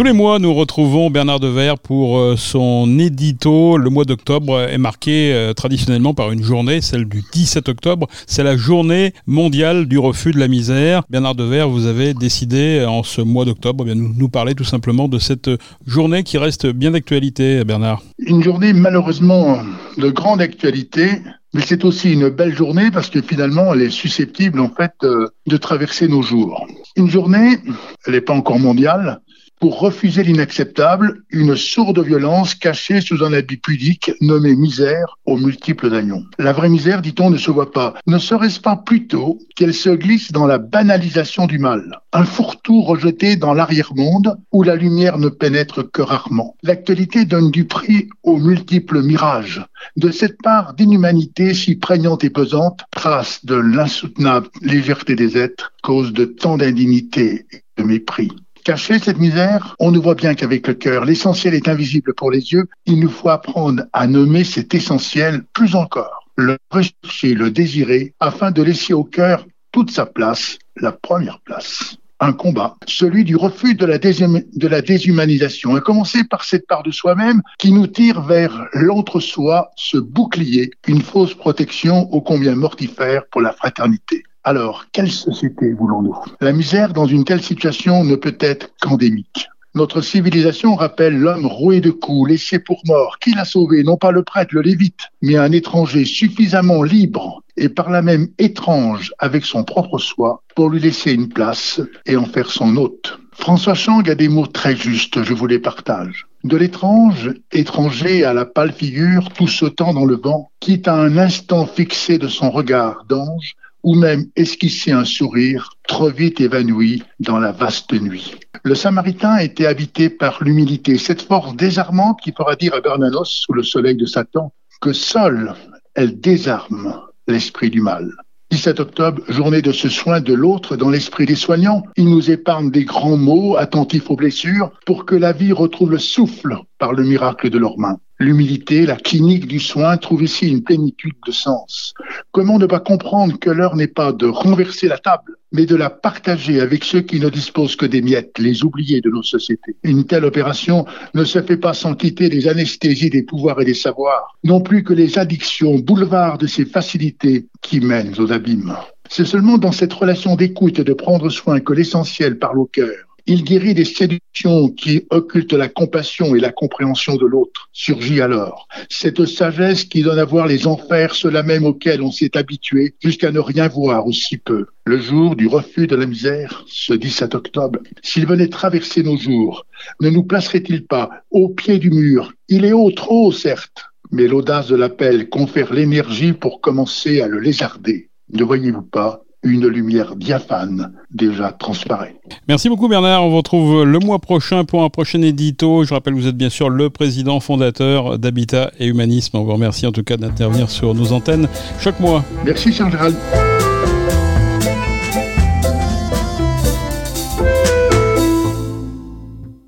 Tous les mois, nous retrouvons Bernard Devers pour euh, son édito. Le mois d'octobre est marqué euh, traditionnellement par une journée, celle du 17 octobre. C'est la journée mondiale du refus de la misère. Bernard Devers, vous avez décidé en ce mois d'octobre de nous parler tout simplement de cette journée qui reste bien d'actualité, Bernard. Une journée malheureusement de grande actualité mais c'est aussi une belle journée parce que finalement, elle est susceptible en fait de traverser nos jours. Une journée, elle n'est pas encore mondiale, pour refuser l'inacceptable, une sourde violence cachée sous un habit pudique nommé misère aux multiples dagnons. La vraie misère, dit-on, ne se voit pas. Ne serait-ce pas plutôt qu'elle se glisse dans la banalisation du mal? Un fourre-tout rejeté dans l'arrière-monde où la lumière ne pénètre que rarement. L'actualité donne du prix aux multiples mirages. De cette part d'inhumanité si prégnante et pesante, trace de l'insoutenable légèreté des êtres, cause de tant d'indignité et de mépris. Cacher cette misère, on ne voit bien qu'avec le cœur. L'essentiel est invisible pour les yeux. Il nous faut apprendre à nommer cet essentiel plus encore, le rechercher, le désirer, afin de laisser au cœur toute sa place, la première place un combat, celui du refus de la, de la, déshumanisation, à commencer par cette part de soi-même qui nous tire vers l'entre-soi, ce bouclier, une fausse protection ô combien mortifère pour la fraternité. Alors, quelle société voulons-nous? La misère dans une telle situation ne peut être qu'endémique. Notre civilisation rappelle l'homme roué de coups, laissé pour mort. Qui l'a sauvé Non pas le prêtre, le lévite, mais un étranger suffisamment libre et par là même étrange avec son propre soi pour lui laisser une place et en faire son hôte. François Chang a des mots très justes, je vous les partage. De l'étrange, étranger à la pâle figure, tout sautant dans le vent, quitte à un instant fixé de son regard d'ange, ou même esquisser un sourire trop vite évanoui dans la vaste nuit. Le Samaritain était habité par l'humilité, cette force désarmante qui fera dire à Bernanos sous le soleil de Satan que seule elle désarme l'esprit du mal. 17 octobre, journée de ce soin de l'autre dans l'esprit des soignants. Il nous épargne des grands mots, attentifs aux blessures, pour que la vie retrouve le souffle par le miracle de leurs mains. L'humilité, la clinique du soin trouve ici une plénitude de sens. Comment ne pas comprendre que l'heure n'est pas de renverser la table, mais de la partager avec ceux qui ne disposent que des miettes, les oubliés de nos sociétés. Une telle opération ne se fait pas sans quitter les anesthésies des pouvoirs et des savoirs, non plus que les addictions, boulevards de ces facilités qui mènent aux abîmes. C'est seulement dans cette relation d'écoute et de prendre soin que l'essentiel parle au cœur il guérit des séductions qui occultent la compassion et la compréhension de l'autre. Surgit alors cette sagesse qui donne à voir les enfers, ceux-là même auxquels on s'est habitué, jusqu'à ne rien voir aussi peu. Le jour du refus de la misère, ce 17 octobre, s'il venait traverser nos jours, ne nous placerait-il pas au pied du mur? Il est haut, trop haut, certes, mais l'audace de l'appel confère l'énergie pour commencer à le lézarder. Ne voyez-vous pas une lumière diaphane déjà transparaît. Merci beaucoup Bernard, on vous retrouve le mois prochain pour un prochain édito. Je rappelle, vous êtes bien sûr le président fondateur d'Habitat et Humanisme. On vous remercie en tout cas d'intervenir sur nos antennes chaque mois. Merci Charles Gérald.